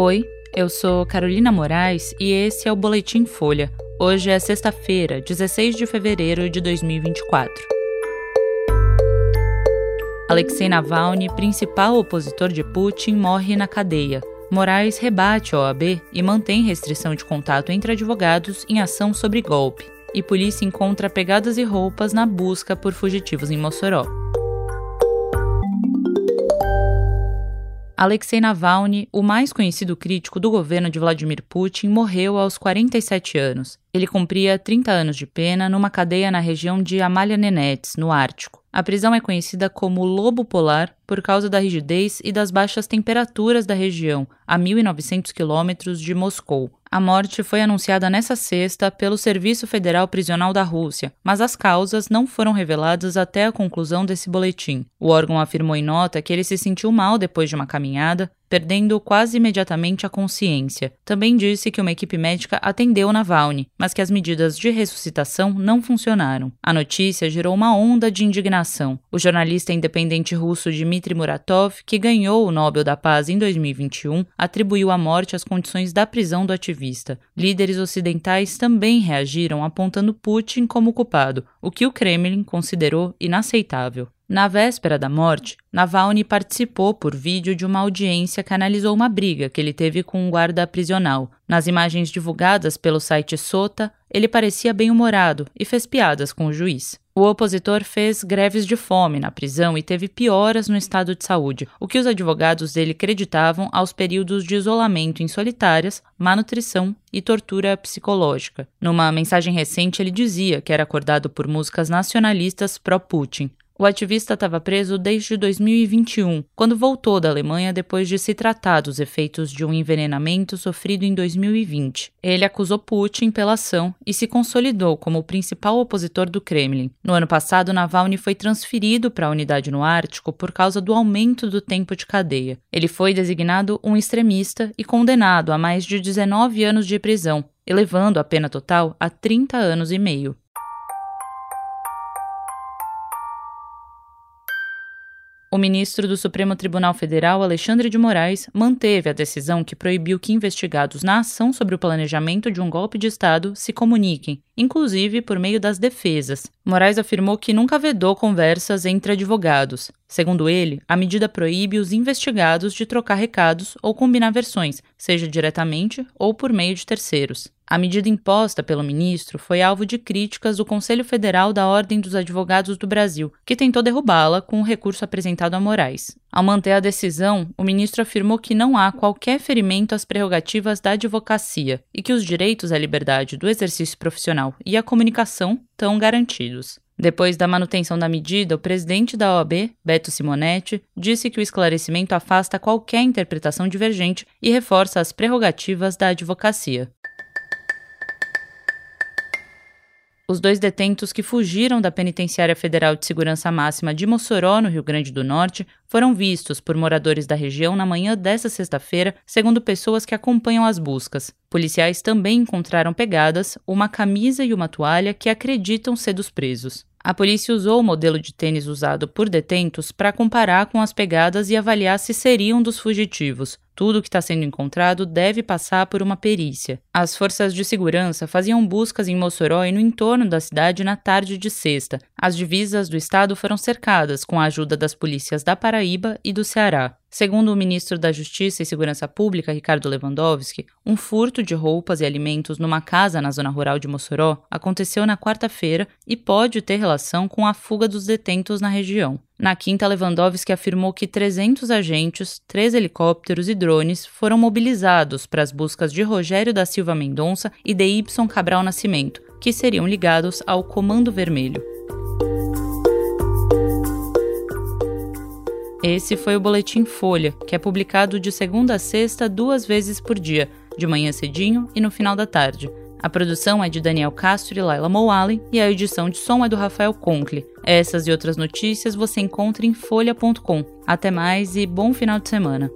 Oi, eu sou Carolina Moraes e esse é o Boletim Folha. Hoje é sexta-feira, 16 de fevereiro de 2024. Alexei Navalny, principal opositor de Putin, morre na cadeia. Moraes rebate a OAB e mantém restrição de contato entre advogados em ação sobre golpe. E polícia encontra pegadas e roupas na busca por fugitivos em Mossoró. Alexei Navalny, o mais conhecido crítico do governo de Vladimir Putin, morreu aos 47 anos. Ele cumpria 30 anos de pena numa cadeia na região de Amália Nenets, no Ártico. A prisão é conhecida como Lobo Polar por causa da rigidez e das baixas temperaturas da região, a 1.900 quilômetros de Moscou. A morte foi anunciada nessa sexta pelo Serviço Federal Prisional da Rússia, mas as causas não foram reveladas até a conclusão desse boletim. O órgão afirmou em nota que ele se sentiu mal depois de uma caminhada, perdendo quase imediatamente a consciência. Também disse que uma equipe médica atendeu Navalny, mas que as medidas de ressuscitação não funcionaram. A notícia gerou uma onda de indignação. O jornalista independente russo Dmitry Muratov, que ganhou o Nobel da Paz em 2021, atribuiu a morte às condições da prisão do ativista. Líderes ocidentais também reagiram apontando Putin como culpado, o que o Kremlin considerou inaceitável. Na véspera da morte, Navalny participou por vídeo de uma audiência que analisou uma briga que ele teve com um guarda prisional. Nas imagens divulgadas pelo site Sota, ele parecia bem-humorado e fez piadas com o juiz. O opositor fez greves de fome na prisão e teve pioras no estado de saúde, o que os advogados dele creditavam aos períodos de isolamento em solitárias, má nutrição e tortura psicológica. Numa mensagem recente, ele dizia que era acordado por músicas nacionalistas pró-Putin. O ativista estava preso desde 2021, quando voltou da Alemanha depois de se tratar dos efeitos de um envenenamento sofrido em 2020. Ele acusou Putin pela ação e se consolidou como o principal opositor do Kremlin. No ano passado, Navalny foi transferido para a unidade no Ártico por causa do aumento do tempo de cadeia. Ele foi designado um extremista e condenado a mais de 19 anos de prisão, elevando a pena total a 30 anos e meio. O ministro do Supremo Tribunal Federal, Alexandre de Moraes, manteve a decisão que proibiu que investigados na ação sobre o planejamento de um golpe de Estado se comuniquem, inclusive por meio das defesas. Moraes afirmou que nunca vedou conversas entre advogados. Segundo ele, a medida proíbe os investigados de trocar recados ou combinar versões, seja diretamente ou por meio de terceiros. A medida imposta pelo ministro foi alvo de críticas do Conselho Federal da Ordem dos Advogados do Brasil, que tentou derrubá-la com o recurso apresentado a Moraes. Ao manter a decisão, o ministro afirmou que não há qualquer ferimento às prerrogativas da advocacia e que os direitos à liberdade do exercício profissional e à comunicação estão garantidos. Depois da manutenção da medida, o presidente da OAB, Beto Simonetti, disse que o esclarecimento afasta qualquer interpretação divergente e reforça as prerrogativas da advocacia. Os dois detentos que fugiram da Penitenciária Federal de Segurança Máxima de Mossoró, no Rio Grande do Norte, foram vistos por moradores da região na manhã desta sexta-feira, segundo pessoas que acompanham as buscas. Policiais também encontraram pegadas, uma camisa e uma toalha que acreditam ser dos presos. A polícia usou o modelo de tênis usado por detentos para comparar com as pegadas e avaliar se seriam dos fugitivos. Tudo que está sendo encontrado deve passar por uma perícia. As forças de segurança faziam buscas em Mossoró e no entorno da cidade na tarde de sexta. As divisas do estado foram cercadas com a ajuda das polícias da Paraíba e do Ceará. Segundo o ministro da Justiça e Segurança Pública, Ricardo Lewandowski, um furto de roupas e alimentos numa casa na zona rural de Mossoró aconteceu na quarta-feira e pode ter relação com a fuga dos detentos na região. Na quinta, Lewandowski afirmou que 300 agentes, três helicópteros e drones foram mobilizados para as buscas de Rogério da Silva Mendonça e de Y Cabral Nascimento, que seriam ligados ao Comando Vermelho. Esse foi o Boletim Folha, que é publicado de segunda a sexta duas vezes por dia, de manhã cedinho e no final da tarde. A produção é de Daniel Castro e Laila Moalen e a edição de som é do Rafael Conkle. Essas e outras notícias você encontra em folha.com. Até mais e bom final de semana.